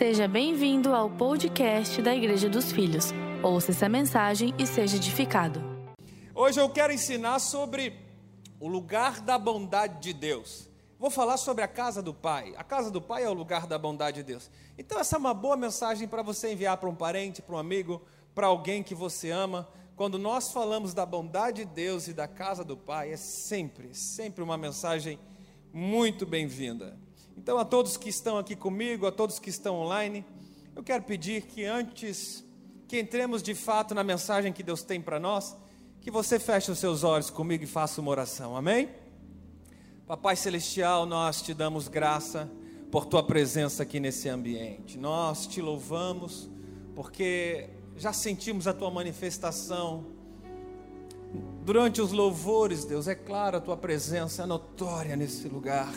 Seja bem-vindo ao podcast da Igreja dos Filhos. Ouça essa mensagem e seja edificado. Hoje eu quero ensinar sobre o lugar da bondade de Deus. Vou falar sobre a casa do Pai. A casa do Pai é o lugar da bondade de Deus. Então, essa é uma boa mensagem para você enviar para um parente, para um amigo, para alguém que você ama. Quando nós falamos da bondade de Deus e da casa do Pai, é sempre, sempre uma mensagem muito bem-vinda. Então, a todos que estão aqui comigo, a todos que estão online, eu quero pedir que antes que entremos de fato na mensagem que Deus tem para nós, que você feche os seus olhos comigo e faça uma oração, amém? Papai Celestial, nós te damos graça por tua presença aqui nesse ambiente, nós te louvamos porque já sentimos a tua manifestação. Durante os louvores, Deus, é claro, a tua presença é notória nesse lugar.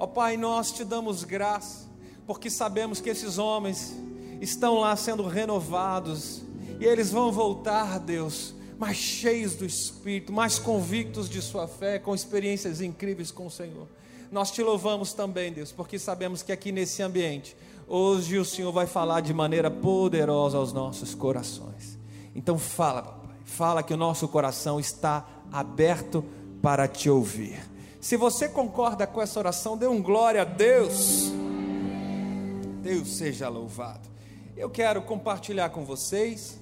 Ó Pai, nós te damos graça, porque sabemos que esses homens estão lá sendo renovados, e eles vão voltar, Deus, mais cheios do Espírito, mais convictos de sua fé, com experiências incríveis com o Senhor. Nós te louvamos também, Deus, porque sabemos que aqui nesse ambiente, hoje o Senhor vai falar de maneira poderosa aos nossos corações. Então fala, papai, fala que o nosso coração está aberto para te ouvir. Se você concorda com essa oração, dê um glória a Deus. Deus seja louvado. Eu quero compartilhar com vocês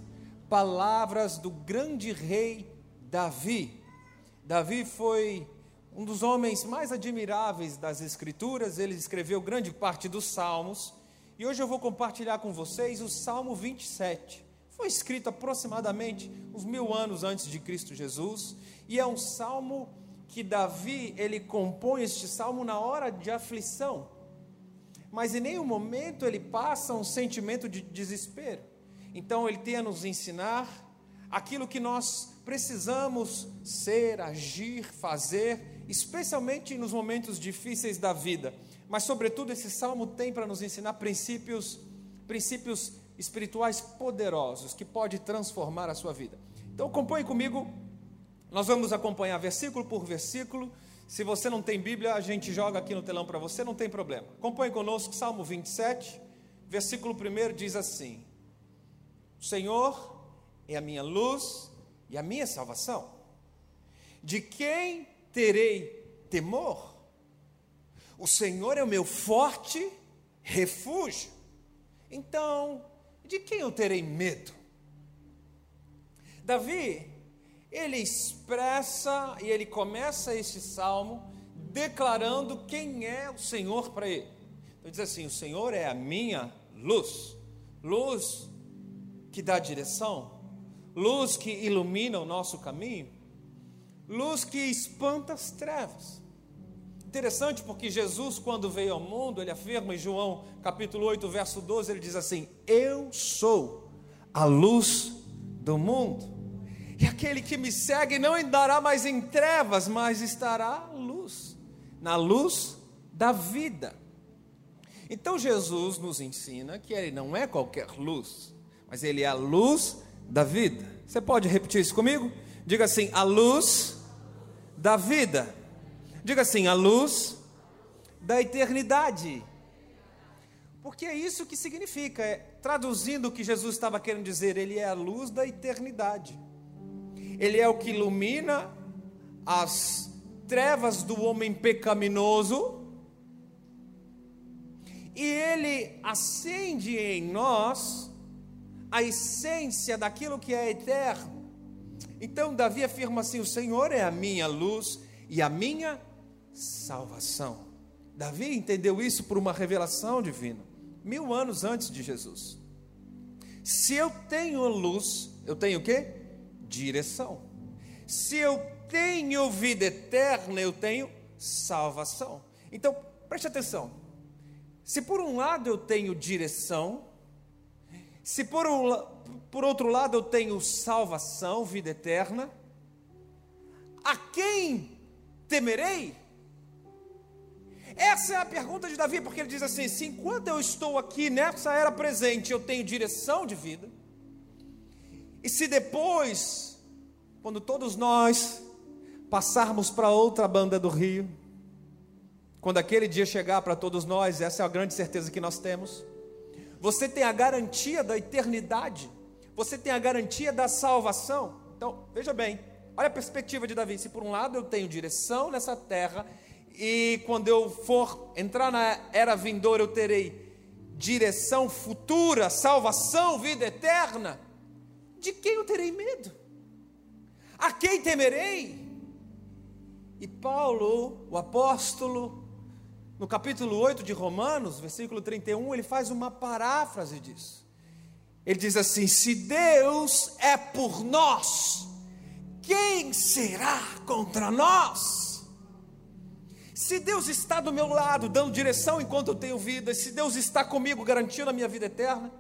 palavras do grande rei Davi. Davi foi um dos homens mais admiráveis das Escrituras, ele escreveu grande parte dos Salmos, e hoje eu vou compartilhar com vocês o Salmo 27. Foi escrito aproximadamente uns mil anos antes de Cristo Jesus, e é um salmo que Davi ele compõe este salmo na hora de aflição, mas em nenhum momento ele passa um sentimento de desespero. Então ele tem a nos ensinar aquilo que nós precisamos ser, agir, fazer, especialmente nos momentos difíceis da vida. Mas sobretudo esse salmo tem para nos ensinar princípios, princípios espirituais poderosos que pode transformar a sua vida. Então acompanhe comigo nós vamos acompanhar versículo por versículo. Se você não tem Bíblia, a gente joga aqui no telão para você, não tem problema. Acompanhe conosco Salmo 27, versículo 1 diz assim: O Senhor é a minha luz e a minha salvação. De quem terei temor? O Senhor é o meu forte refúgio. Então, de quem eu terei medo? Davi ele expressa e ele começa este salmo declarando quem é o Senhor para ele. Então diz assim: O Senhor é a minha luz, luz que dá direção, luz que ilumina o nosso caminho, luz que espanta as trevas. Interessante porque Jesus, quando veio ao mundo, ele afirma em João capítulo 8, verso 12, ele diz assim: Eu sou a luz do mundo. E aquele que me segue não andará mais em trevas, mas estará luz, na luz da vida. Então Jesus nos ensina que ele não é qualquer luz, mas ele é a luz da vida. Você pode repetir isso comigo? Diga assim: a luz da vida. Diga assim: a luz da eternidade. Porque é isso que significa, é, traduzindo o que Jesus estava querendo dizer, ele é a luz da eternidade. Ele é o que ilumina as trevas do homem pecaminoso, e ele acende em nós a essência daquilo que é eterno. Então, Davi afirma assim: O Senhor é a minha luz e a minha salvação. Davi entendeu isso por uma revelação divina, mil anos antes de Jesus. Se eu tenho luz, eu tenho o quê? Direção. Se eu tenho vida eterna, eu tenho salvação. Então, preste atenção. Se por um lado eu tenho direção, se por, um, por outro lado eu tenho salvação, vida eterna, a quem temerei? Essa é a pergunta de Davi, porque ele diz assim: se enquanto eu estou aqui nessa era presente, eu tenho direção de vida, e se depois, quando todos nós passarmos para outra banda do rio, quando aquele dia chegar para todos nós, essa é a grande certeza que nós temos, você tem a garantia da eternidade, você tem a garantia da salvação. Então, veja bem, olha a perspectiva de Davi. Se por um lado eu tenho direção nessa terra, e quando eu for entrar na era vindoura, eu terei direção futura, salvação, vida eterna, de quem eu terei medo? A quem temerei? E Paulo, o apóstolo, no capítulo 8 de Romanos, versículo 31, ele faz uma paráfrase disso. Ele diz assim: Se Deus é por nós, quem será contra nós? Se Deus está do meu lado, dando direção enquanto eu tenho vida, se Deus está comigo, garantindo a minha vida eterna,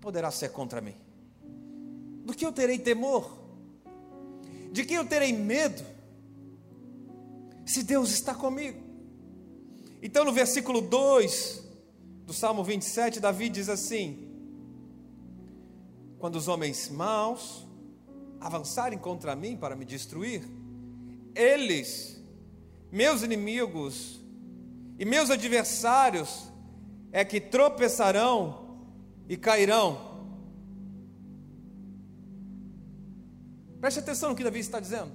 poderá ser contra mim. Do que eu terei temor? De quem eu terei medo? Se Deus está comigo. Então, no versículo 2 do Salmo 27, Davi diz assim: Quando os homens maus avançarem contra mim para me destruir, eles, meus inimigos e meus adversários, é que tropeçarão e cairão. Preste atenção no que Davi está dizendo.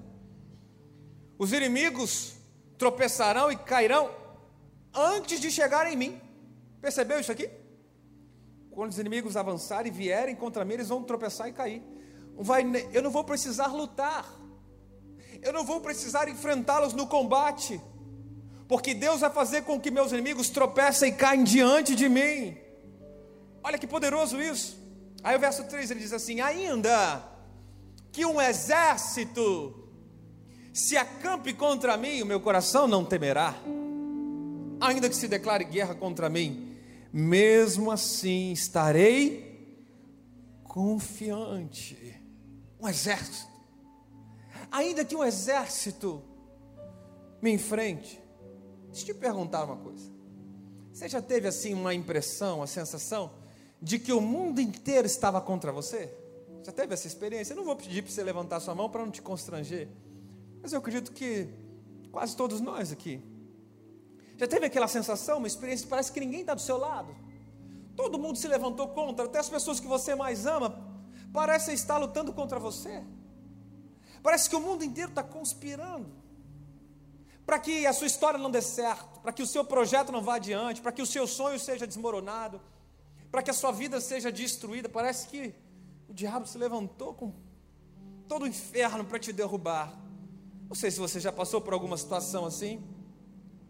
Os inimigos tropeçarão e cairão antes de chegar em mim. Percebeu isso aqui? Quando os inimigos avançarem e vierem contra mim, eles vão tropeçar e cair. Vai, eu não vou precisar lutar. Eu não vou precisar enfrentá-los no combate. Porque Deus vai fazer com que meus inimigos tropecem e caem diante de mim. Olha que poderoso isso. Aí o verso 3 ele diz assim: Ainda que um exército se acampe contra mim, o meu coração não temerá ainda que se declare guerra contra mim, mesmo assim estarei confiante. Um exército, ainda que um exército me enfrente, deixa eu te perguntar uma coisa. Você já teve assim uma impressão, a sensação de que o mundo inteiro estava contra você? Já teve essa experiência? Eu não vou pedir para você levantar sua mão para não te constranger, mas eu acredito que quase todos nós aqui já teve aquela sensação, uma experiência, parece que ninguém está do seu lado. Todo mundo se levantou contra, até as pessoas que você mais ama parecem estar lutando contra você. Parece que o mundo inteiro está conspirando para que a sua história não dê certo, para que o seu projeto não vá adiante, para que o seu sonho seja desmoronado, para que a sua vida seja destruída. Parece que o diabo se levantou com todo o inferno para te derrubar. Não sei se você já passou por alguma situação assim.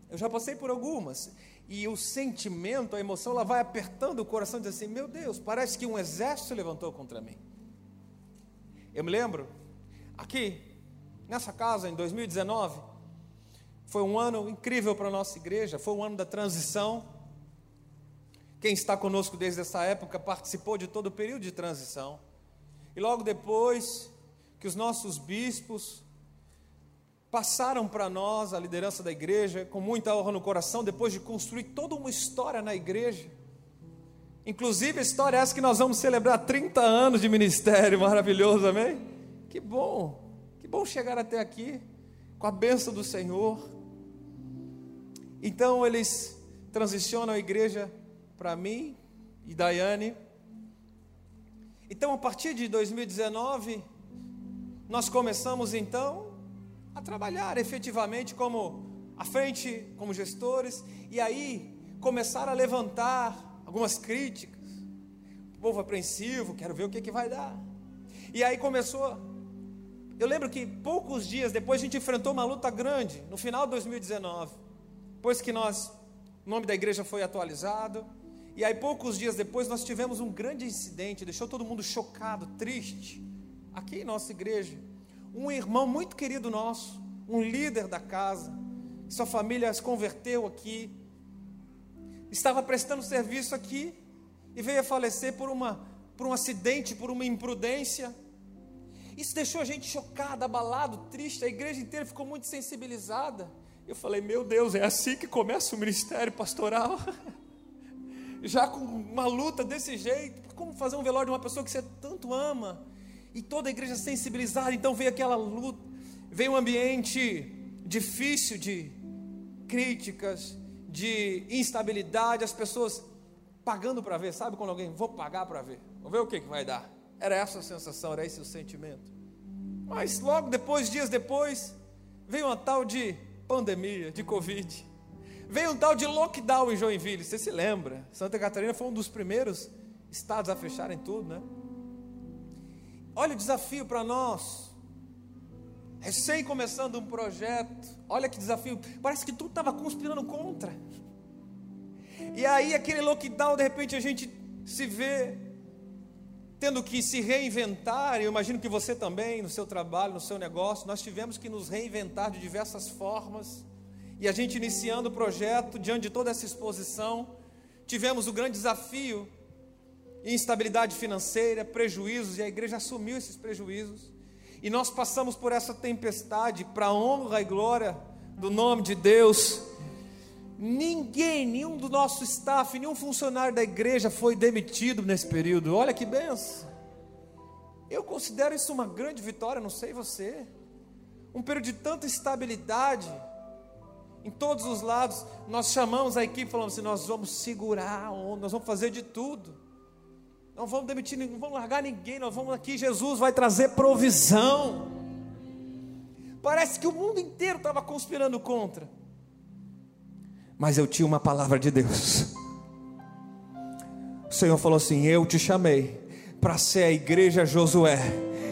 Eu já passei por algumas. E o sentimento, a emoção, ela vai apertando o coração e diz assim: Meu Deus, parece que um exército se levantou contra mim. Eu me lembro, aqui, nessa casa, em 2019, foi um ano incrível para a nossa igreja, foi um ano da transição. Quem está conosco desde essa época participou de todo o período de transição. E logo depois que os nossos bispos, passaram para nós, a liderança da igreja, com muita honra no coração, depois de construir toda uma história na igreja. Inclusive a história é essa que nós vamos celebrar 30 anos de ministério, maravilhoso, amém? Que bom, que bom chegar até aqui, com a bênção do Senhor. Então eles transicionam a igreja para mim e Daiane. Então a partir de 2019, nós começamos então a trabalhar efetivamente como à frente, como gestores, e aí começaram a levantar algumas críticas. O povo apreensivo, quero ver o que, que vai dar. E aí começou. Eu lembro que poucos dias depois a gente enfrentou uma luta grande, no final de 2019, depois que nós, o nome da igreja foi atualizado, e aí poucos dias depois nós tivemos um grande incidente, deixou todo mundo chocado, triste, aqui em nossa igreja um irmão muito querido nosso, um líder da casa, sua família se converteu aqui, estava prestando serviço aqui e veio a falecer por, uma, por um acidente, por uma imprudência. Isso deixou a gente chocado, abalado, triste, a igreja inteira ficou muito sensibilizada. Eu falei, meu Deus, é assim que começa o ministério pastoral? Já com uma luta desse jeito, como fazer um velório de uma pessoa que você tanto ama? E toda a igreja sensibilizada, então veio aquela luta, veio um ambiente difícil de críticas, de instabilidade, as pessoas pagando para ver, sabe quando alguém, vou pagar para ver, vou ver o que, que vai dar. Era essa a sensação, era esse o sentimento. Mas logo depois, dias depois, veio uma tal de pandemia, de Covid. Veio um tal de lockdown em Joinville, você se lembra? Santa Catarina foi um dos primeiros estados a fecharem tudo, né? Olha o desafio para nós. Recém começando um projeto, olha que desafio. Parece que tudo estava conspirando contra. E aí, aquele lockdown, de repente a gente se vê tendo que se reinventar. Eu imagino que você também, no seu trabalho, no seu negócio, nós tivemos que nos reinventar de diversas formas. E a gente iniciando o projeto, diante de toda essa exposição, tivemos o grande desafio instabilidade financeira, prejuízos, e a igreja assumiu esses prejuízos. E nós passamos por essa tempestade para a honra e glória do nome de Deus. Ninguém, nenhum do nosso staff, nenhum funcionário da igreja foi demitido nesse período. Olha que benção. Eu considero isso uma grande vitória, não sei você. Um período de tanta estabilidade em todos os lados. Nós chamamos a equipe falando assim: nós vamos segurar a onda, nós vamos fazer de tudo. Não vamos demitir, não vamos largar ninguém, nós vamos aqui, Jesus vai trazer provisão. Parece que o mundo inteiro estava conspirando contra. Mas eu tinha uma palavra de Deus. O Senhor falou assim: Eu te chamei para ser a igreja Josué.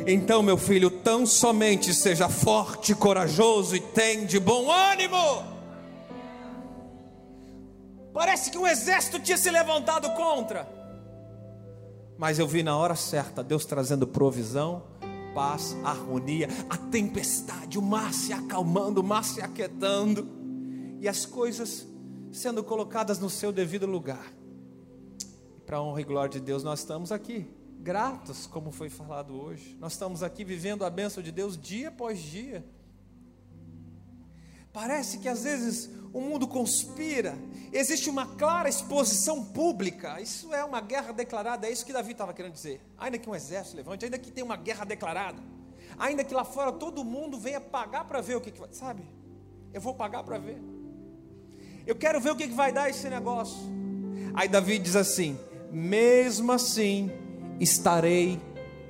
Então, meu filho, tão somente seja forte, corajoso e tem de bom ânimo. Parece que um exército tinha se levantado contra. Mas eu vi na hora certa Deus trazendo provisão, paz, harmonia, a tempestade, o mar se acalmando, o mar se aquietando, e as coisas sendo colocadas no seu devido lugar. Para a honra e glória de Deus, nós estamos aqui, gratos, como foi falado hoje. Nós estamos aqui vivendo a bênção de Deus dia após dia. Parece que às vezes o mundo conspira, existe uma clara exposição pública. Isso é uma guerra declarada, é isso que Davi estava querendo dizer. Ainda que um exército levante, ainda que tenha uma guerra declarada, ainda que lá fora todo mundo venha pagar para ver o que, que vai, sabe? Eu vou pagar para ver. Eu quero ver o que, que vai dar esse negócio. Aí Davi diz assim: mesmo assim estarei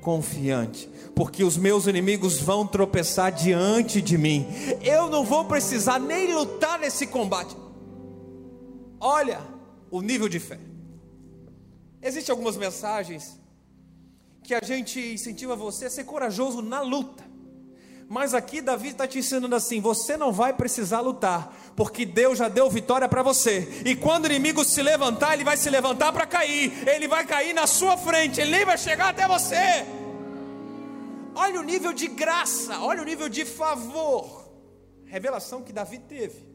confiante, porque os meus inimigos vão tropeçar diante de mim. Eu não vou precisar nem lutar nesse combate. Olha o nível de fé. Existem algumas mensagens que a gente incentiva você a ser corajoso na luta. Mas aqui Davi está te ensinando assim: você não vai precisar lutar, porque Deus já deu vitória para você. E quando o inimigo se levantar, ele vai se levantar para cair, ele vai cair na sua frente, ele nem vai chegar até você. Olha o nível de graça, olha o nível de favor, revelação que Davi teve.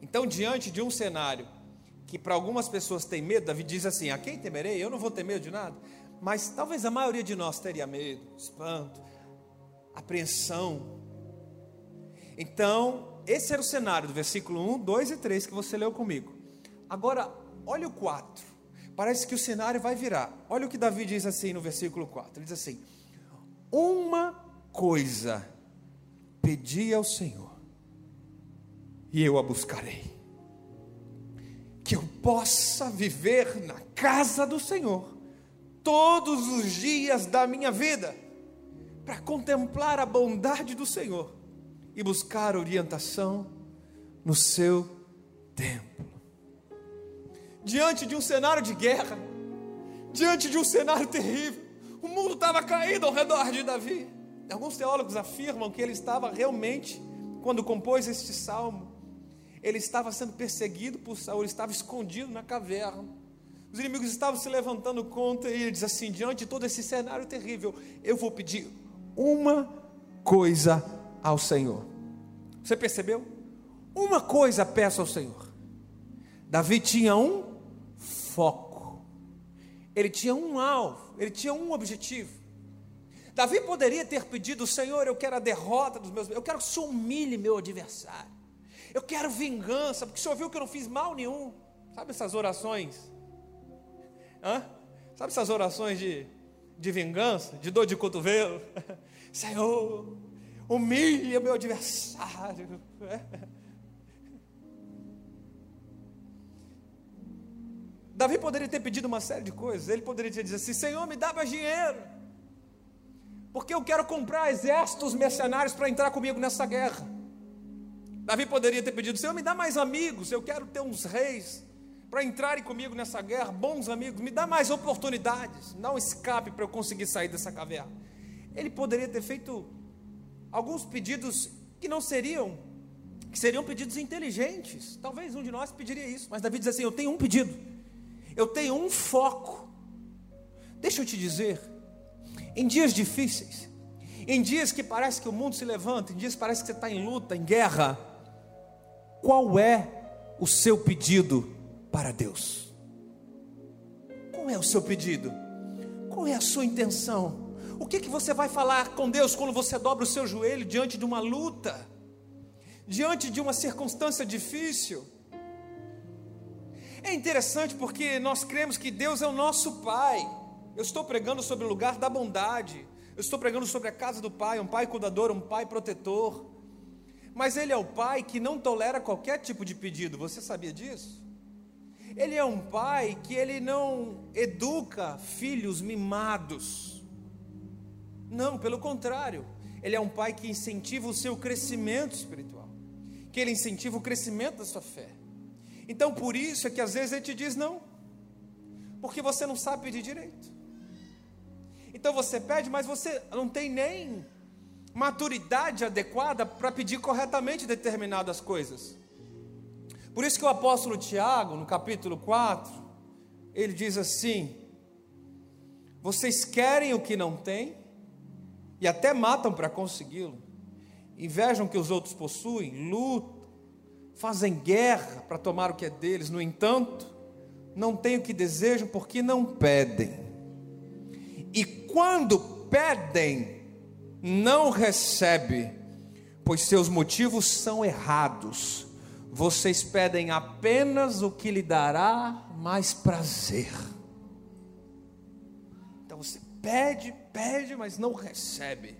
Então, diante de um cenário que para algumas pessoas tem medo, Davi diz assim: A quem temerei? Eu não vou ter medo de nada. Mas talvez a maioria de nós teria medo, espanto, apreensão. Então, esse era o cenário do versículo 1, 2 e 3 que você leu comigo. Agora, olha o 4. Parece que o cenário vai virar. Olha o que Davi diz assim no versículo 4. Ele diz assim: Uma coisa pedi ao Senhor, e eu a buscarei. Que eu possa viver na casa do Senhor todos os dias da minha vida para contemplar a bondade do Senhor e buscar orientação no seu templo. Diante de um cenário de guerra, diante de um cenário terrível, o mundo estava caído ao redor de Davi. Alguns teólogos afirmam que ele estava realmente, quando compôs este salmo, ele estava sendo perseguido por Saul, ele estava escondido na caverna. Os inimigos estavam se levantando contra ele diz assim: diante de todo esse cenário terrível, eu vou pedir uma coisa ao Senhor. Você percebeu? Uma coisa peço ao Senhor. Davi tinha um foco, ele tinha um alvo, ele tinha um objetivo. Davi poderia ter pedido, Senhor, eu quero a derrota dos meus, eu quero que o Senhor humilhe meu adversário, eu quero vingança, porque o Senhor viu que eu não fiz mal nenhum. Sabe essas orações? Hã? Sabe essas orações de de vingança, de dor de cotovelo. Senhor, humilha meu adversário. Davi poderia ter pedido uma série de coisas. Ele poderia ter dito assim: Senhor, me dá mais dinheiro, porque eu quero comprar exércitos mercenários para entrar comigo nessa guerra. Davi poderia ter pedido: Senhor, me dá mais amigos, eu quero ter uns reis para entrarem comigo nessa guerra, bons amigos, me dá mais oportunidades, dá um escape para eu conseguir sair dessa caverna. Ele poderia ter feito alguns pedidos que não seriam, que seriam pedidos inteligentes. Talvez um de nós pediria isso, mas Davi diz assim: Eu tenho um pedido, eu tenho um foco. Deixa eu te dizer, em dias difíceis, em dias que parece que o mundo se levanta, em dias que parece que você está em luta, em guerra, qual é o seu pedido para Deus? Qual é o seu pedido? Qual é a sua intenção? O que, que você vai falar com Deus quando você dobra o seu joelho diante de uma luta, diante de uma circunstância difícil? É interessante porque nós cremos que Deus é o nosso Pai. Eu estou pregando sobre o lugar da bondade. Eu estou pregando sobre a casa do Pai, um Pai cuidador, um Pai protetor. Mas Ele é o Pai que não tolera qualquer tipo de pedido. Você sabia disso? Ele é um Pai que Ele não educa filhos mimados. Não, pelo contrário. Ele é um Pai que incentiva o seu crescimento espiritual. Que Ele incentiva o crescimento da sua fé. Então por isso é que às vezes Ele te diz não. Porque você não sabe pedir direito. Então você pede, mas você não tem nem maturidade adequada para pedir corretamente determinadas coisas. Por isso que o apóstolo Tiago, no capítulo 4, ele diz assim: Vocês querem o que não têm e até matam para consegui-lo, invejam o que os outros possuem, lutam, fazem guerra para tomar o que é deles, no entanto, não têm o que desejam porque não pedem. E quando pedem, não recebe, pois seus motivos são errados. Vocês pedem apenas o que lhe dará mais prazer. Então você pede, pede, mas não recebe,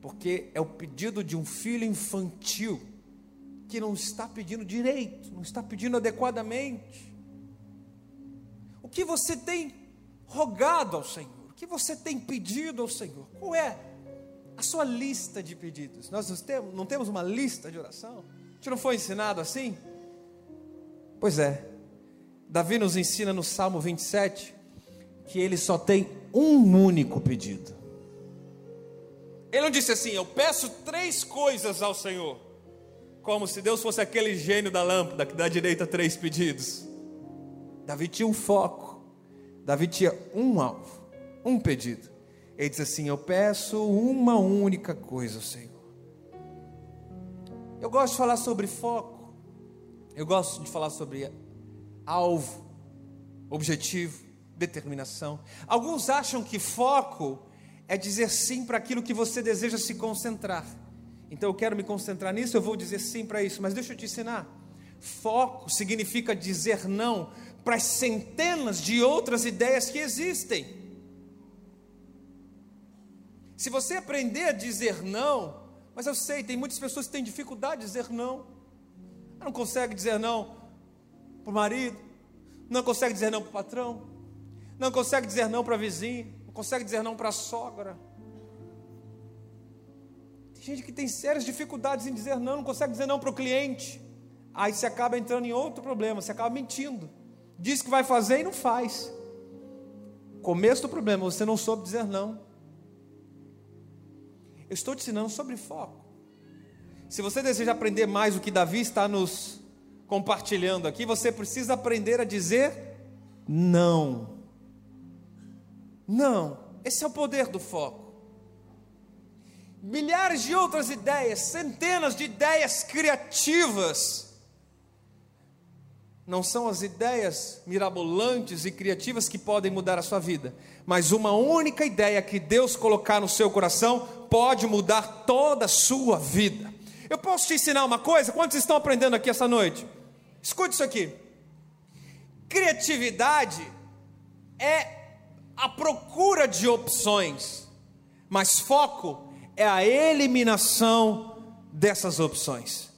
porque é o pedido de um filho infantil que não está pedindo direito, não está pedindo adequadamente. O que você tem rogado ao Senhor? O que você tem pedido ao Senhor? Qual é a sua lista de pedidos. Nós não temos, uma lista de oração? Gente não foi ensinado assim? Pois é. Davi nos ensina no Salmo 27 que ele só tem um único pedido. Ele não disse assim: Eu peço três coisas ao Senhor, como se Deus fosse aquele gênio da lâmpada que dá direito a três pedidos. Davi tinha um foco, Davi tinha um alvo, um pedido. Ele diz assim: Eu peço uma única coisa, Senhor. Eu gosto de falar sobre foco, eu gosto de falar sobre alvo, objetivo, determinação. Alguns acham que foco é dizer sim para aquilo que você deseja se concentrar. Então eu quero me concentrar nisso, eu vou dizer sim para isso, mas deixa eu te ensinar. Foco significa dizer não para as centenas de outras ideias que existem. Se você aprender a dizer não, mas eu sei, tem muitas pessoas que têm dificuldade de dizer não. Não consegue dizer não para o marido, não consegue dizer não para o patrão, não consegue dizer não para a vizinha, não consegue dizer não para a sogra. Tem gente que tem sérias dificuldades em dizer não, não consegue dizer não para o cliente. Aí você acaba entrando em outro problema, você acaba mentindo. Diz que vai fazer e não faz. Começo do problema, você não soube dizer não. Eu estou te ensinando sobre foco. Se você deseja aprender mais o que Davi está nos compartilhando aqui, você precisa aprender a dizer não. Não. Esse é o poder do foco. Milhares de outras ideias, centenas de ideias criativas não são as ideias mirabolantes e criativas que podem mudar a sua vida, mas uma única ideia que Deus colocar no seu coração pode mudar toda a sua vida. Eu posso te ensinar uma coisa? Quantos estão aprendendo aqui essa noite? Escute isso aqui. Criatividade é a procura de opções, mas foco é a eliminação dessas opções.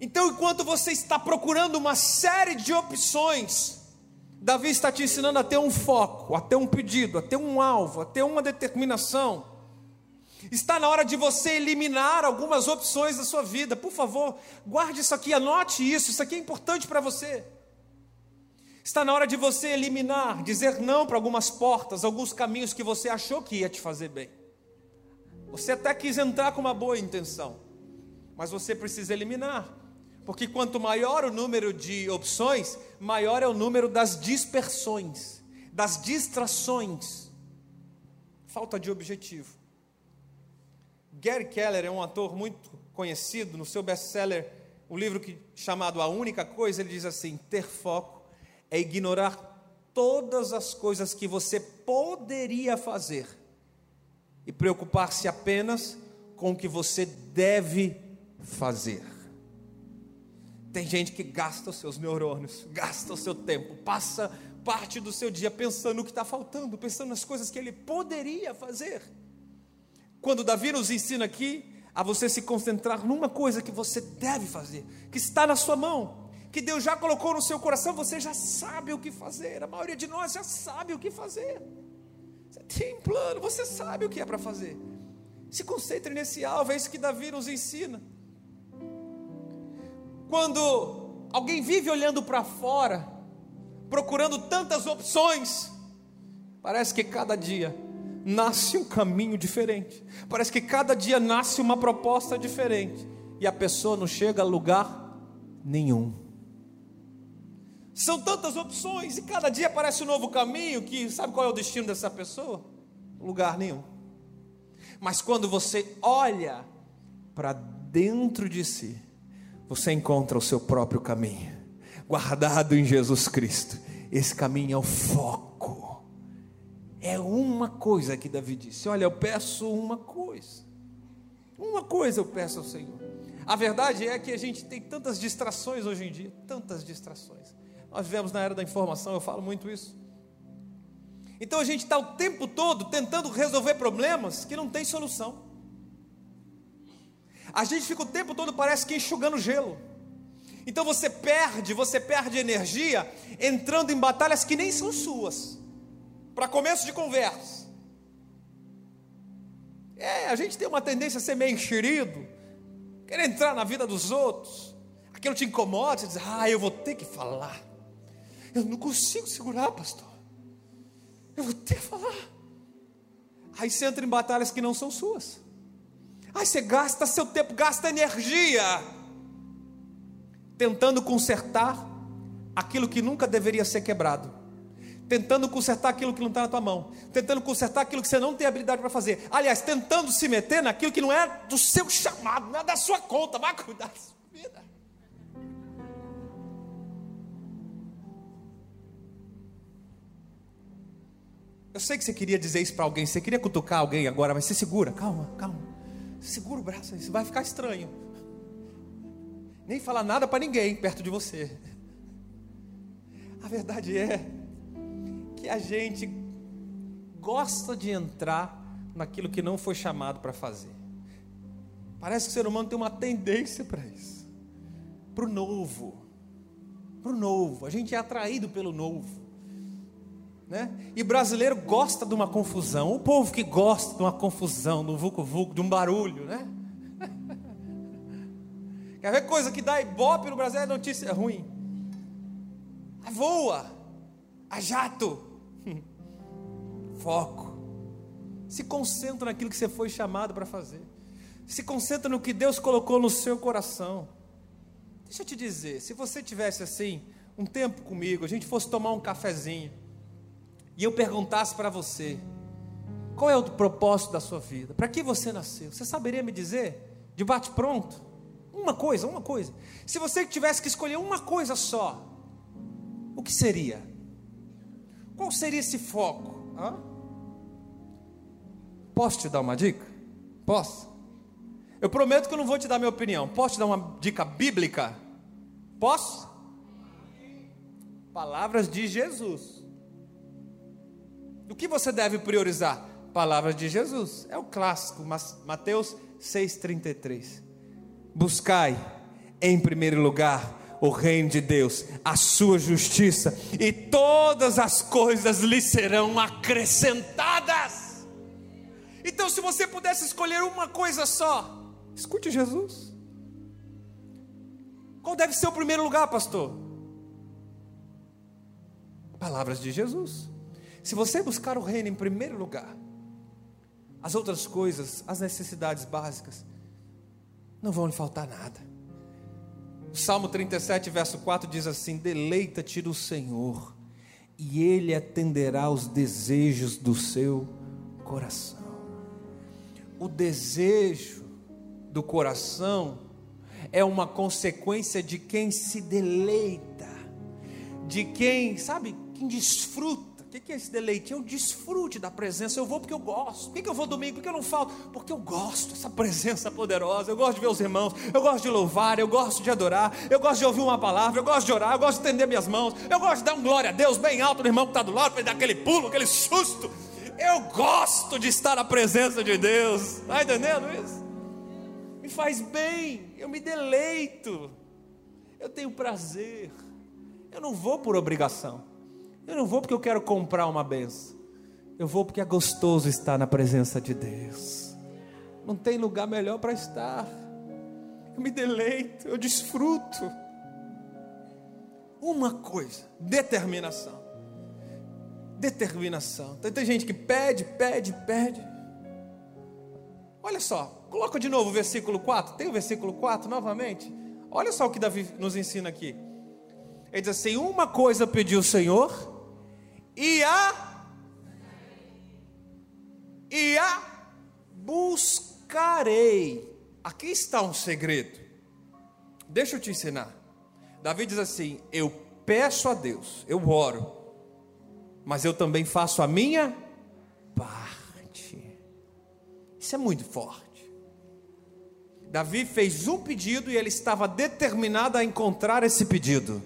Então, enquanto você está procurando uma série de opções, Davi está te ensinando a ter um foco, a ter um pedido, a ter um alvo, a ter uma determinação. Está na hora de você eliminar algumas opções da sua vida. Por favor, guarde isso aqui, anote isso, isso aqui é importante para você. Está na hora de você eliminar, dizer não para algumas portas, alguns caminhos que você achou que ia te fazer bem. Você até quis entrar com uma boa intenção, mas você precisa eliminar. Porque quanto maior o número de opções, maior é o número das dispersões, das distrações. Falta de objetivo. Gary Keller é um ator muito conhecido, no seu best-seller, o livro que, chamado A Única Coisa, ele diz assim: ter foco é ignorar todas as coisas que você poderia fazer e preocupar-se apenas com o que você deve fazer. Tem gente que gasta os seus neurônios, gasta o seu tempo, passa parte do seu dia pensando no que está faltando, pensando nas coisas que ele poderia fazer. Quando Davi nos ensina aqui a você se concentrar numa coisa que você deve fazer, que está na sua mão, que Deus já colocou no seu coração, você já sabe o que fazer. A maioria de nós já sabe o que fazer. Você tem plano, você sabe o que é para fazer. Se concentre nesse alvo, é isso que Davi nos ensina. Quando alguém vive olhando para fora, procurando tantas opções, parece que cada dia nasce um caminho diferente. Parece que cada dia nasce uma proposta diferente. E a pessoa não chega a lugar nenhum. São tantas opções e cada dia aparece um novo caminho que sabe qual é o destino dessa pessoa? Lugar nenhum. Mas quando você olha para dentro de si, você encontra o seu próprio caminho, guardado em Jesus Cristo. Esse caminho é o foco. É uma coisa que Davi disse: Olha, eu peço uma coisa. Uma coisa eu peço ao Senhor. A verdade é que a gente tem tantas distrações hoje em dia, tantas distrações. Nós vivemos na era da informação, eu falo muito isso. Então a gente está o tempo todo tentando resolver problemas que não tem solução. A gente fica o tempo todo, parece que enxugando gelo. Então você perde, você perde energia entrando em batalhas que nem são suas. Para começo de conversa. É, a gente tem uma tendência a ser meio enxerido, querer entrar na vida dos outros. Aquilo te incomoda, você diz, ah, eu vou ter que falar. Eu não consigo segurar, pastor. Eu vou ter que falar. Aí você entra em batalhas que não são suas. Aí você gasta seu tempo, gasta energia tentando consertar aquilo que nunca deveria ser quebrado. Tentando consertar aquilo que não está na tua mão, tentando consertar aquilo que você não tem habilidade para fazer. Aliás, tentando se meter naquilo que não é do seu chamado, não é da sua conta. Vai cuidar da sua vida. Eu sei que você queria dizer isso para alguém, você queria cutucar alguém agora, mas se segura, calma, calma. Segura o braço aí, vai ficar estranho. Nem falar nada para ninguém perto de você. A verdade é que a gente gosta de entrar naquilo que não foi chamado para fazer. Parece que o ser humano tem uma tendência para isso, para o novo, para o novo. A gente é atraído pelo novo. Né? E brasileiro gosta de uma confusão. O povo que gosta de uma confusão, de um vulco-vulco, de um barulho, né? Quer ver coisa que dá ibope no Brasil é notícia ruim. A voa, a jato. Foco. Se concentra naquilo que você foi chamado para fazer. Se concentra no que Deus colocou no seu coração. Deixa eu te dizer, se você tivesse assim, um tempo comigo, a gente fosse tomar um cafezinho e eu perguntasse para você, qual é o propósito da sua vida? Para que você nasceu? Você saberia me dizer? De bate pronto? Uma coisa, uma coisa. Se você tivesse que escolher uma coisa só, o que seria? Qual seria esse foco? Hã? Posso te dar uma dica? Posso? Eu prometo que eu não vou te dar minha opinião. Posso te dar uma dica bíblica? Posso? Palavras de Jesus. Do que você deve priorizar? Palavras de Jesus. É o clássico, Mateus 6,33. Buscai em primeiro lugar o reino de Deus, a sua justiça, e todas as coisas lhe serão acrescentadas. Então, se você pudesse escolher uma coisa só, escute Jesus. Qual deve ser o primeiro lugar, pastor? Palavras de Jesus. Se você buscar o reino em primeiro lugar, as outras coisas, as necessidades básicas, não vão lhe faltar nada. Salmo 37, verso 4 diz assim: Deleita-te do Senhor, e Ele atenderá os desejos do seu coração. O desejo do coração é uma consequência de quem se deleita, de quem, sabe, quem desfruta o que é esse deleite? É o desfrute da presença. Eu vou porque eu gosto. Por que eu vou domingo? Porque eu não falo? Porque eu gosto dessa presença poderosa. Eu gosto de ver os irmãos. Eu gosto de louvar. Eu gosto de adorar. Eu gosto de ouvir uma palavra. Eu gosto de orar. Eu gosto de estender minhas mãos. Eu gosto de dar um glória a Deus bem alto no irmão que está do lado para ele dar aquele pulo, aquele susto. Eu gosto de estar na presença de Deus. Está entendendo isso? Me faz bem. Eu me deleito. Eu tenho prazer. Eu não vou por obrigação. Eu não vou porque eu quero comprar uma benção. Eu vou porque é gostoso estar na presença de Deus. Não tem lugar melhor para estar. Eu me deleito, eu desfruto. Uma coisa, determinação. Determinação. Então, tem gente que pede, pede, pede. Olha só, coloca de novo o versículo 4. Tem o versículo 4 novamente? Olha só o que Davi nos ensina aqui. Ele diz assim: Uma coisa pediu o Senhor e a e a buscarei. Aqui está um segredo. Deixa eu te ensinar. Davi diz assim: Eu peço a Deus, eu oro, mas eu também faço a minha parte. Isso é muito forte. Davi fez um pedido e ele estava determinado a encontrar esse pedido.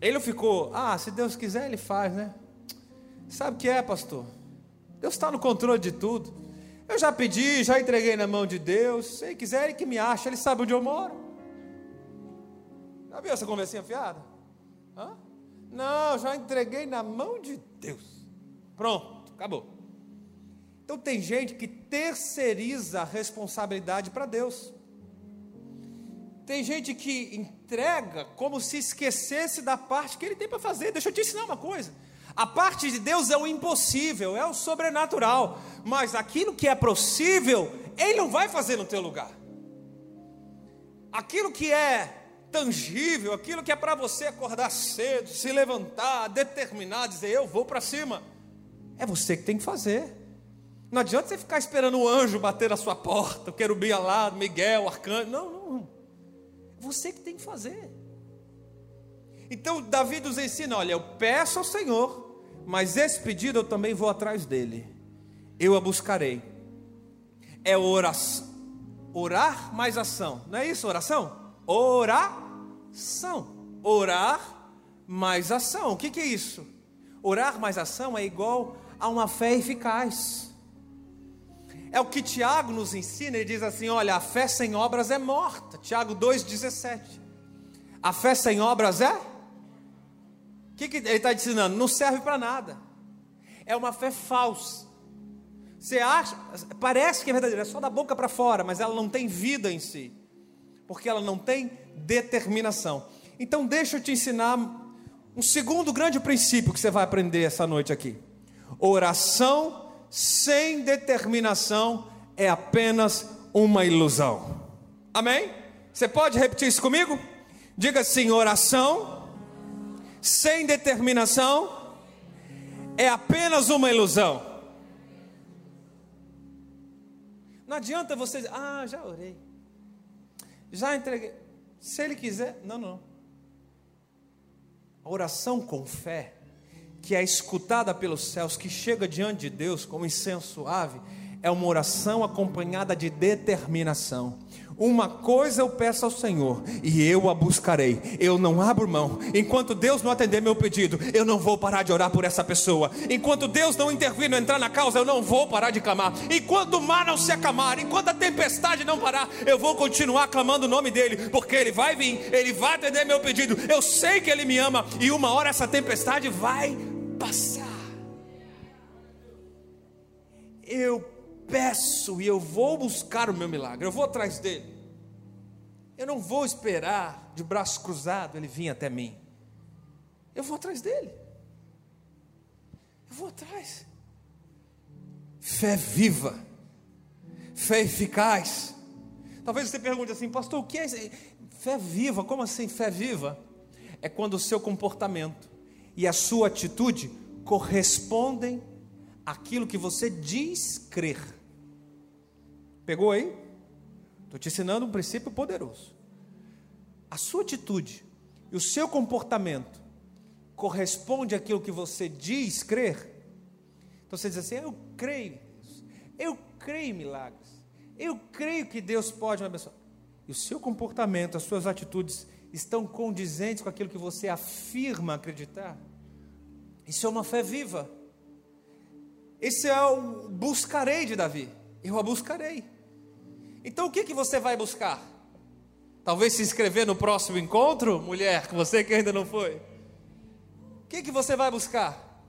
Ele ficou, ah, se Deus quiser, Ele faz, né? Sabe o que é, pastor? Deus está no controle de tudo. Eu já pedi, já entreguei na mão de Deus. Se Ele quiser, Ele que me acha, Ele sabe onde eu moro. Já viu essa conversinha fiada? Hã? Não, já entreguei na mão de Deus. Pronto, acabou. Então tem gente que terceiriza a responsabilidade para Deus. Tem gente que entrega como se esquecesse da parte que ele tem para fazer. Deixa eu te ensinar uma coisa. A parte de Deus é o impossível, é o sobrenatural. Mas aquilo que é possível, Ele não vai fazer no teu lugar. Aquilo que é tangível, aquilo que é para você acordar cedo, se levantar, determinar, dizer eu vou para cima, é você que tem que fazer. Não adianta você ficar esperando o anjo bater na sua porta, o querubim alado, Miguel, o arcanjo. Não, não. Você que tem que fazer. Então Davi nos ensina: olha, eu peço ao Senhor, mas esse pedido eu também vou atrás dele. Eu a buscarei. É oração. Orar mais ação. Não é isso, oração? Oração. Orar mais ação. O que, que é isso? Orar mais ação é igual a uma fé eficaz. É o que Tiago nos ensina, ele diz assim: olha, a fé sem obras é morta. Tiago 2,17. A fé sem obras é? O que, que ele está ensinando? Não serve para nada. É uma fé falsa. Você acha, parece que é verdadeira, é só da boca para fora, mas ela não tem vida em si, porque ela não tem determinação. Então, deixa eu te ensinar um segundo grande princípio que você vai aprender essa noite aqui: oração sem determinação é apenas uma ilusão. Amém? Você pode repetir isso comigo? Diga assim: oração sem determinação é apenas uma ilusão. Não adianta você dizer, ah, já orei, já entreguei. Se ele quiser, não, não. A oração com fé que é escutada pelos céus, que chega diante de Deus como incenso suave, é uma oração acompanhada de determinação. Uma coisa eu peço ao Senhor, e eu a buscarei. Eu não abro mão. Enquanto Deus não atender meu pedido, eu não vou parar de orar por essa pessoa. Enquanto Deus não intervir, não entrar na causa, eu não vou parar de clamar. Enquanto o mar não se acalmar, enquanto a tempestade não parar, eu vou continuar clamando o nome dele, porque ele vai vir, ele vai atender meu pedido. Eu sei que ele me ama, e uma hora essa tempestade vai passar. Eu peço e eu vou buscar o meu milagre, eu vou atrás dele. Eu não vou esperar de braço cruzado ele vir até mim. Eu vou atrás dele. Eu vou atrás. Fé viva, fé eficaz. Talvez você pergunte assim, pastor, o que é isso? fé viva? Como assim fé viva? É quando o seu comportamento e a sua atitude correspondem àquilo que você diz crer. Pegou aí? Estou te ensinando um princípio poderoso. A sua atitude e o seu comportamento corresponde àquilo que você diz crer. Então você diz assim: Eu creio, eu creio em milagres, eu creio que Deus pode me abençoar. E o seu comportamento, as suas atitudes estão condizentes com aquilo que você afirma acreditar. Isso é uma fé viva. Esse é o buscarei de Davi. Eu a buscarei. Então o que, que você vai buscar? Talvez se inscrever no próximo encontro, mulher, você que ainda não foi. O que, que você vai buscar?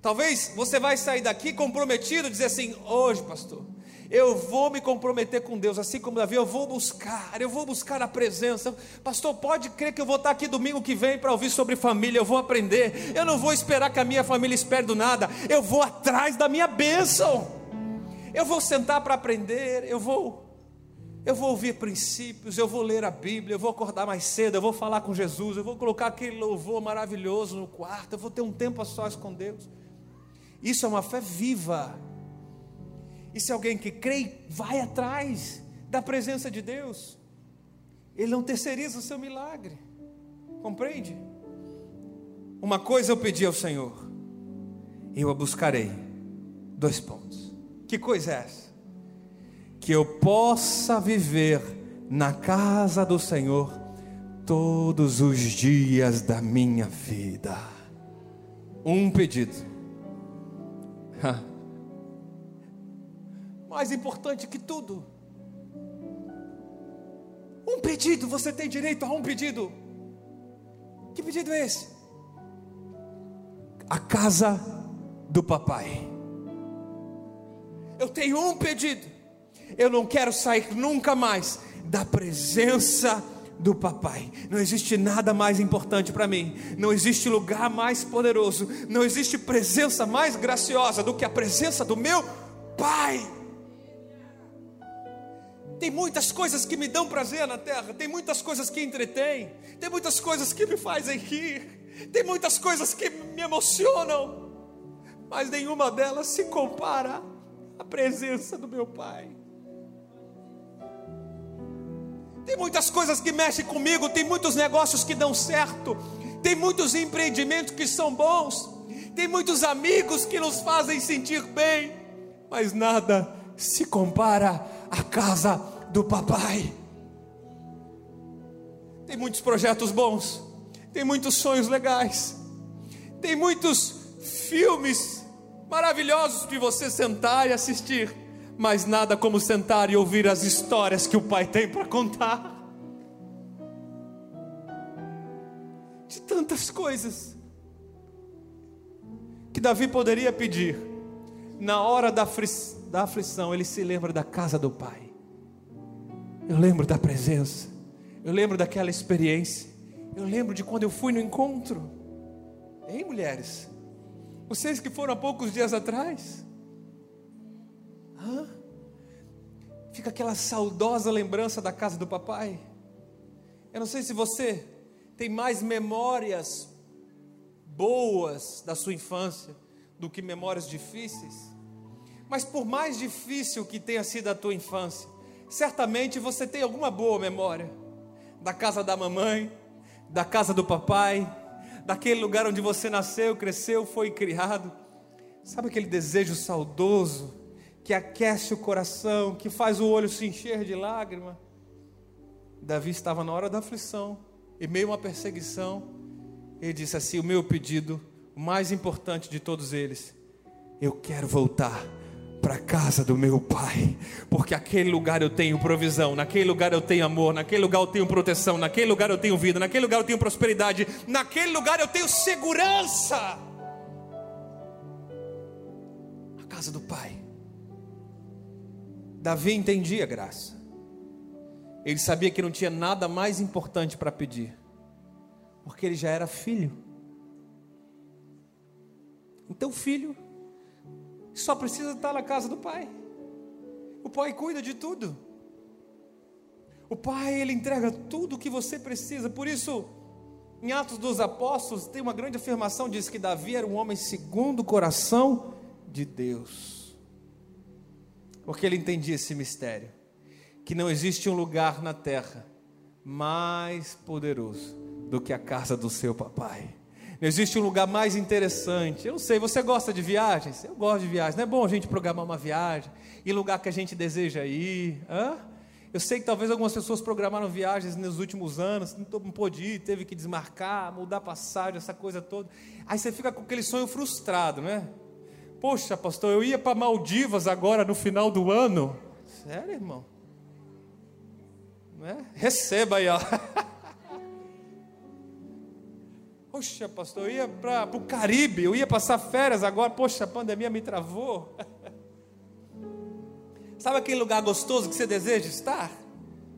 Talvez você vai sair daqui comprometido, dizer assim: hoje, pastor, eu vou me comprometer com Deus, assim como Davi, eu vou buscar, eu vou buscar a presença. Pastor, pode crer que eu vou estar aqui domingo que vem para ouvir sobre família, eu vou aprender. Eu não vou esperar que a minha família espere do nada, eu vou atrás da minha bênção. Eu vou sentar para aprender, eu vou eu vou ouvir princípios, eu vou ler a Bíblia, eu vou acordar mais cedo, eu vou falar com Jesus, eu vou colocar aquele louvor maravilhoso no quarto, eu vou ter um tempo a sós com Deus. Isso é uma fé viva. Isso é alguém que crê vai atrás da presença de Deus. Ele não terceiriza o seu milagre. Compreende? Uma coisa eu pedi ao Senhor, eu a buscarei. Dois pontos. Que coisa é essa? Que eu possa viver na casa do Senhor todos os dias da minha vida. Um pedido. Mais importante que tudo. Um pedido, você tem direito a um pedido. Que pedido é esse? A casa do papai eu tenho um pedido. Eu não quero sair nunca mais da presença do papai. Não existe nada mais importante para mim. Não existe lugar mais poderoso. Não existe presença mais graciosa do que a presença do meu pai. Tem muitas coisas que me dão prazer na terra, tem muitas coisas que entretêm, tem muitas coisas que me fazem rir, tem muitas coisas que me emocionam, mas nenhuma delas se compara a presença do meu Pai. Tem muitas coisas que mexem comigo, tem muitos negócios que dão certo, tem muitos empreendimentos que são bons, tem muitos amigos que nos fazem sentir bem, mas nada se compara à casa do papai. Tem muitos projetos bons, tem muitos sonhos legais, tem muitos filmes maravilhosos de você sentar e assistir, mas nada como sentar e ouvir as histórias que o Pai tem para contar. De tantas coisas que Davi poderia pedir, na hora da, da aflição, ele se lembra da casa do Pai. Eu lembro da presença, eu lembro daquela experiência, eu lembro de quando eu fui no encontro. Hein, mulheres? Vocês que foram há poucos dias atrás. Hã? Fica aquela saudosa lembrança da casa do papai. Eu não sei se você tem mais memórias boas da sua infância do que memórias difíceis. Mas por mais difícil que tenha sido a tua infância, certamente você tem alguma boa memória da casa da mamãe, da casa do papai, daquele lugar onde você nasceu, cresceu, foi criado. Sabe aquele desejo saudoso que aquece o coração, que faz o olho se encher de lágrima. Davi estava na hora da aflição, em meio uma perseguição, ele disse assim: O meu pedido, o mais importante de todos eles, eu quero voltar para a casa do meu pai, porque aquele lugar eu tenho provisão, naquele lugar eu tenho amor, naquele lugar eu tenho proteção, naquele lugar eu tenho vida, naquele lugar eu tenho prosperidade, naquele lugar eu tenho segurança. A casa do pai. Davi entendia a graça. Ele sabia que não tinha nada mais importante para pedir, porque ele já era filho. Então, filho só precisa estar na casa do pai. O pai cuida de tudo. O pai, ele entrega tudo o que você precisa. Por isso, em Atos dos Apóstolos, tem uma grande afirmação: diz que Davi era um homem segundo o coração de Deus. Porque ele entendia esse mistério: que não existe um lugar na terra mais poderoso do que a casa do seu papai. Não existe um lugar mais interessante. Eu não sei, você gosta de viagens? Eu gosto de viagens. Não é bom a gente programar uma viagem? Ir lugar que a gente deseja ir? Hã? Eu sei que talvez algumas pessoas programaram viagens nos últimos anos, não pôde ir, teve que desmarcar, mudar passagem, essa coisa toda. Aí você fica com aquele sonho frustrado, né? Poxa, pastor, eu ia para Maldivas agora no final do ano. Sério, irmão? Né? Receba aí, ó. Poxa, pastor, eu ia para o Caribe, eu ia passar férias agora, poxa, a pandemia me travou. Sabe aquele lugar gostoso que você deseja estar?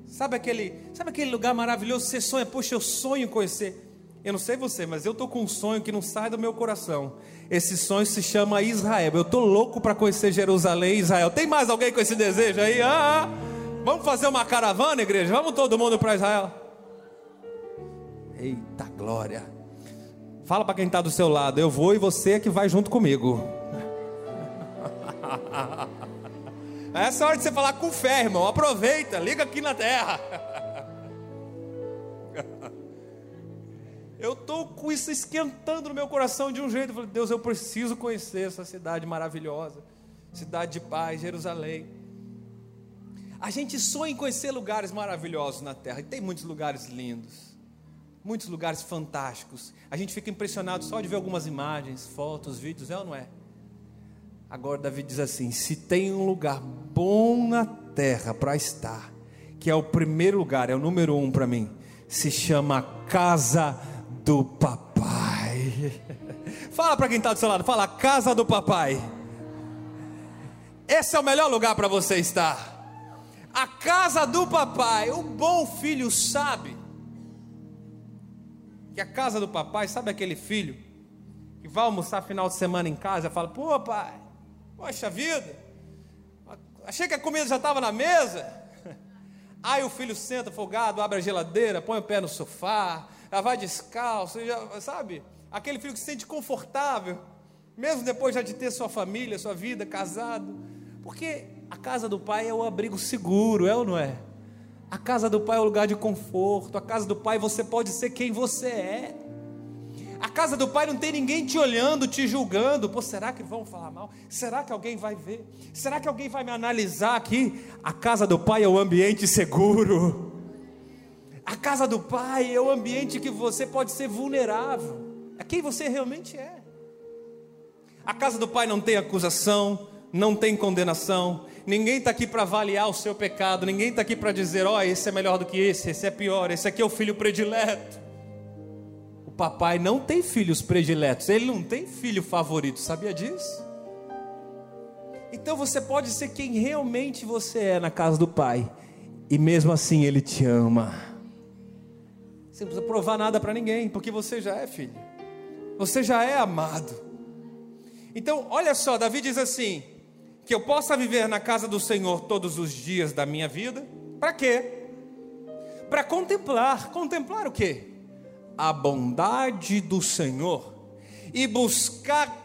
Sabe aquele, sabe aquele lugar maravilhoso que você sonha? Poxa, eu sonho conhecer. Eu não sei você, mas eu estou com um sonho que não sai do meu coração. Esse sonho se chama Israel. Eu estou louco para conhecer Jerusalém e Israel. Tem mais alguém com esse desejo aí? Ah, vamos fazer uma caravana, igreja? Vamos todo mundo para Israel? Eita glória! Fala para quem está do seu lado, eu vou e você é que vai junto comigo. Essa é hora de você falar com fé, irmão. Aproveita, liga aqui na terra. Eu estou com isso esquentando no meu coração de um jeito. Eu falei, Deus, eu preciso conhecer essa cidade maravilhosa, cidade de paz, Jerusalém. A gente sonha em conhecer lugares maravilhosos na terra, e tem muitos lugares lindos muitos lugares fantásticos. A gente fica impressionado só de ver algumas imagens, fotos, vídeos, é ou não é? Agora Davi diz assim: se tem um lugar bom na terra para estar, que é o primeiro lugar, é o número um para mim, se chama casa do papai. fala para quem está do seu lado, fala casa do papai. Esse é o melhor lugar para você estar. A casa do papai, o bom filho sabe que a casa do papai, sabe aquele filho que vai almoçar final de semana em casa e fala: Pô, pai, poxa vida, achei que a comida já estava na mesa. Aí o filho senta folgado, abre a geladeira, põe o pé no sofá, já vai descalço, já, sabe? Aquele filho que se sente confortável, mesmo depois já de ter sua família, sua vida, casado. Porque a casa do pai é o abrigo seguro, é ou não é? A casa do pai é um lugar de conforto. A casa do pai você pode ser quem você é. A casa do pai não tem ninguém te olhando, te julgando. Pô, será que vão falar mal? Será que alguém vai ver? Será que alguém vai me analisar aqui? A casa do pai é o ambiente seguro. A casa do pai é o ambiente que você pode ser vulnerável. É quem você realmente é. A casa do pai não tem acusação, não tem condenação, Ninguém está aqui para avaliar o seu pecado. Ninguém está aqui para dizer: ó, oh, esse é melhor do que esse, esse é pior, esse aqui é o filho predileto. O papai não tem filhos prediletos, ele não tem filho favorito, sabia disso? Então você pode ser quem realmente você é na casa do pai, e mesmo assim ele te ama. Você não precisa provar nada para ninguém, porque você já é filho, você já é amado. Então, olha só, Davi diz assim: que eu possa viver na casa do Senhor todos os dias da minha vida. Para quê? Para contemplar. Contemplar o quê? A bondade do Senhor e buscar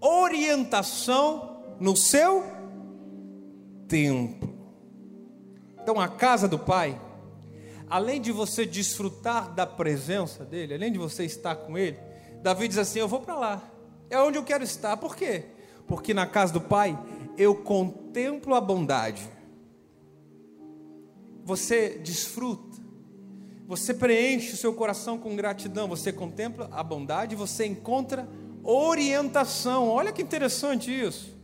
orientação no seu templo. Então, a casa do Pai, além de você desfrutar da presença dele, além de você estar com ele, Davi diz assim: Eu vou para lá, é onde eu quero estar. Por quê? Porque na casa do Pai eu contemplo a bondade. Você desfruta, você preenche o seu coração com gratidão, você contempla a bondade, você encontra orientação. Olha que interessante isso.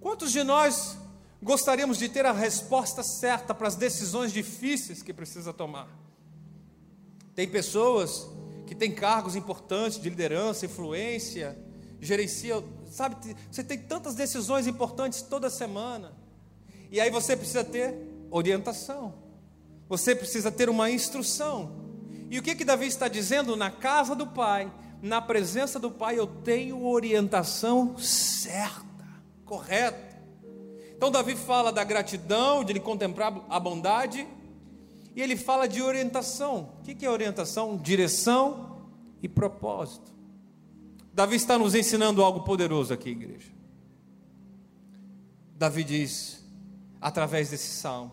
Quantos de nós gostaríamos de ter a resposta certa para as decisões difíceis que precisa tomar? Tem pessoas que têm cargos importantes de liderança, influência, gerencia, sabe, você tem tantas decisões importantes toda semana. E aí você precisa ter orientação. Você precisa ter uma instrução. E o que que Davi está dizendo na casa do Pai? Na presença do Pai eu tenho orientação certa, correta. Então Davi fala da gratidão, de ele contemplar a bondade, e ele fala de orientação. O que é orientação? Direção e propósito. Davi está nos ensinando algo poderoso aqui, igreja. Davi diz, através desse salmo,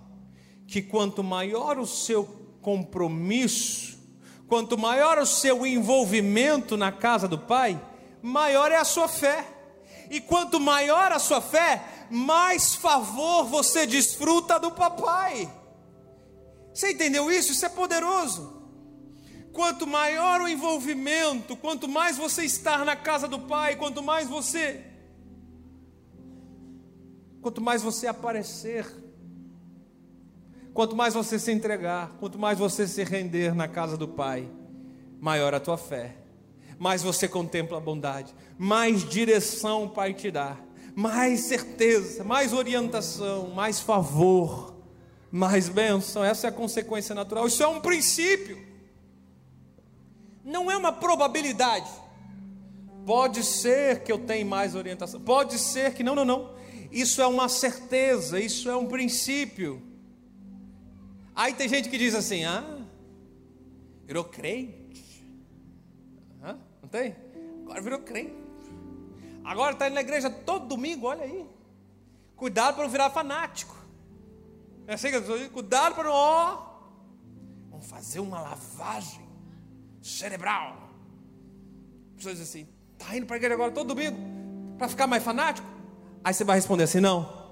que quanto maior o seu compromisso, quanto maior o seu envolvimento na casa do Pai, maior é a sua fé. E quanto maior a sua fé, mais favor você desfruta do papai. Você entendeu isso? Isso é poderoso. Quanto maior o envolvimento, quanto mais você estar na casa do Pai, quanto mais você quanto mais você aparecer, quanto mais você se entregar, quanto mais você se render na casa do Pai, maior a tua fé, mais você contempla a bondade, mais direção o Pai te dá, mais certeza, mais orientação, mais favor, mais bênção. Essa é a consequência natural. Isso é um princípio, não é uma probabilidade. Pode ser que eu tenha mais orientação, pode ser que não, não, não. Isso é uma certeza, isso é um princípio. Aí tem gente que diz assim: ah, virou crente. Hã? Não tem? Agora virou crente. Agora está indo na igreja todo domingo, olha aí. Cuidado para não virar fanático. É assim que eu cuidado para não. Ó, vamos fazer uma lavagem cerebral. Pessoas dizem assim: está indo para a igreja agora todo domingo para ficar mais fanático? Aí você vai responder assim: não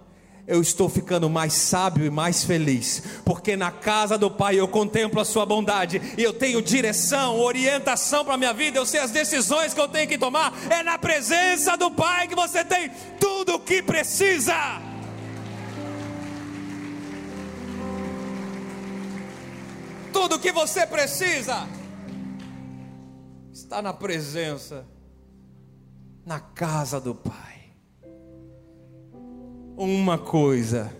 eu estou ficando mais sábio e mais feliz, porque na casa do Pai eu contemplo a Sua bondade, e eu tenho direção, orientação para a minha vida, eu sei as decisões que eu tenho que tomar, é na presença do Pai que você tem tudo o que precisa. Tudo que você precisa está na presença, na casa do Pai uma coisa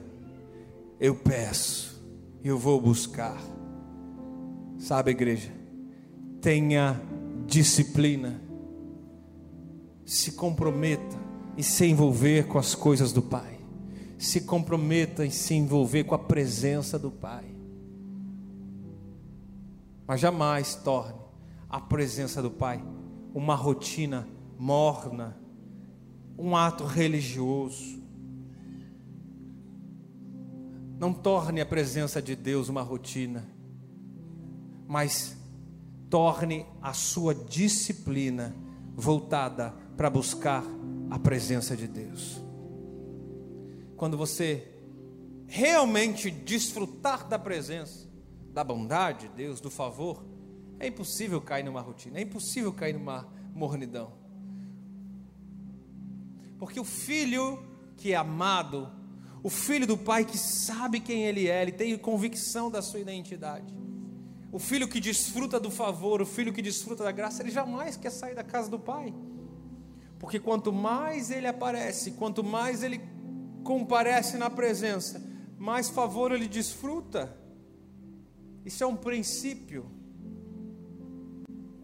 eu peço, eu vou buscar. Sabe, igreja? Tenha disciplina. Se comprometa em se envolver com as coisas do Pai. Se comprometa em se envolver com a presença do Pai. Mas jamais torne a presença do Pai uma rotina morna, um ato religioso não torne a presença de Deus uma rotina, mas torne a sua disciplina voltada para buscar a presença de Deus. Quando você realmente desfrutar da presença, da bondade de Deus, do favor, é impossível cair numa rotina, é impossível cair numa mornidão. Porque o filho que é amado, o filho do pai que sabe quem ele é, ele tem convicção da sua identidade. O filho que desfruta do favor, o filho que desfruta da graça, ele jamais quer sair da casa do pai. Porque quanto mais ele aparece, quanto mais ele comparece na presença, mais favor ele desfruta. Isso é um princípio.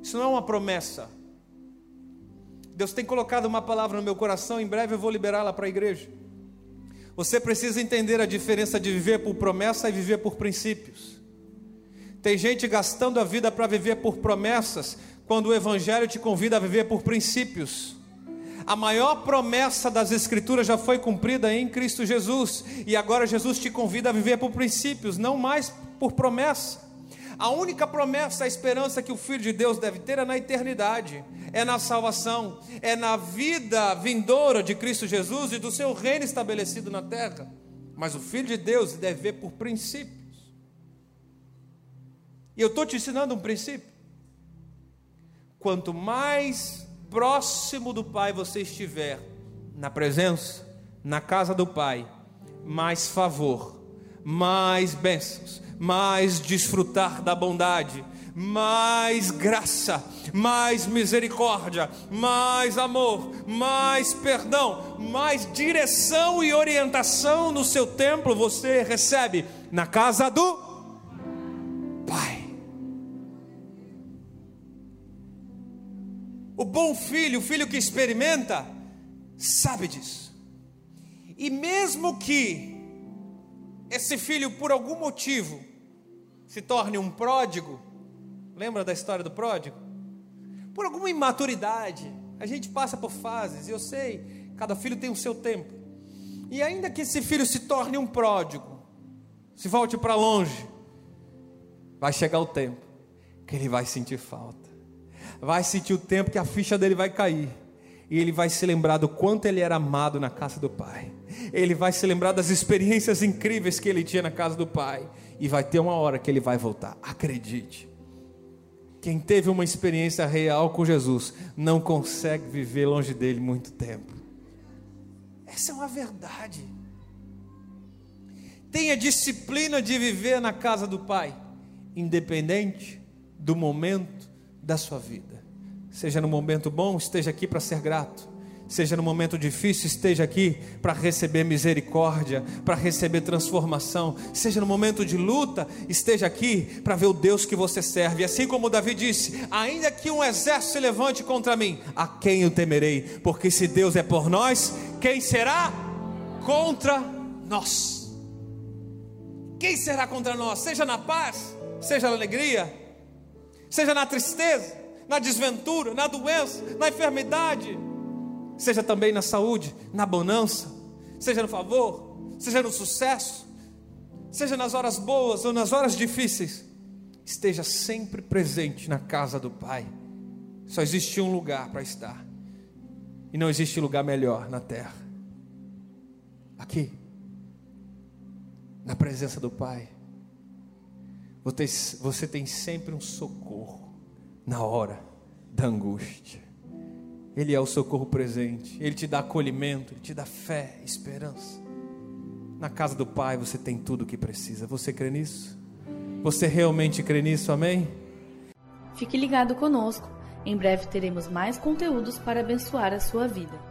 Isso não é uma promessa. Deus tem colocado uma palavra no meu coração, em breve eu vou liberá-la para a igreja. Você precisa entender a diferença de viver por promessa e viver por princípios. Tem gente gastando a vida para viver por promessas, quando o Evangelho te convida a viver por princípios. A maior promessa das Escrituras já foi cumprida em Cristo Jesus, e agora Jesus te convida a viver por princípios, não mais por promessa. A única promessa, a esperança que o Filho de Deus deve ter é na eternidade, é na salvação, é na vida vindoura de Cristo Jesus e do seu reino estabelecido na terra. Mas o Filho de Deus deve ver por princípios. E eu estou te ensinando um princípio. Quanto mais próximo do Pai você estiver, na presença, na casa do Pai, mais favor, mais bênçãos, mais desfrutar da bondade, mais graça, mais misericórdia, mais amor, mais perdão, mais direção e orientação no seu templo você recebe na casa do Pai. O bom filho, o filho que experimenta, sabe disso. E mesmo que esse filho, por algum motivo, se torne um pródigo, lembra da história do pródigo? Por alguma imaturidade, a gente passa por fases, e eu sei, cada filho tem o seu tempo. E ainda que esse filho se torne um pródigo, se volte para longe, vai chegar o tempo que ele vai sentir falta. Vai sentir o tempo que a ficha dele vai cair e ele vai se lembrar do quanto ele era amado na casa do Pai. Ele vai se lembrar das experiências incríveis que ele tinha na casa do Pai. E vai ter uma hora que ele vai voltar. Acredite. Quem teve uma experiência real com Jesus não consegue viver longe dele muito tempo. Essa é uma verdade. Tenha disciplina de viver na casa do Pai, independente do momento da sua vida. Seja no momento bom, esteja aqui para ser grato. Seja no momento difícil, esteja aqui para receber misericórdia, para receber transformação. Seja no momento de luta, esteja aqui para ver o Deus que você serve. Assim como Davi disse: Ainda que um exército se levante contra mim, a quem eu temerei? Porque se Deus é por nós, quem será contra nós? Quem será contra nós? Seja na paz, seja na alegria, seja na tristeza na desventura, na doença, na enfermidade, seja também na saúde, na bonança, seja no favor, seja no sucesso, seja nas horas boas ou nas horas difíceis, esteja sempre presente na casa do Pai. Só existe um lugar para estar, e não existe lugar melhor na terra. Aqui, na presença do Pai, você tem sempre um socorro na hora da angústia. Ele é o socorro presente, ele te dá acolhimento, ele te dá fé, esperança. Na casa do Pai você tem tudo o que precisa. Você crê nisso? Você realmente crê nisso? Amém? Fique ligado conosco. Em breve teremos mais conteúdos para abençoar a sua vida.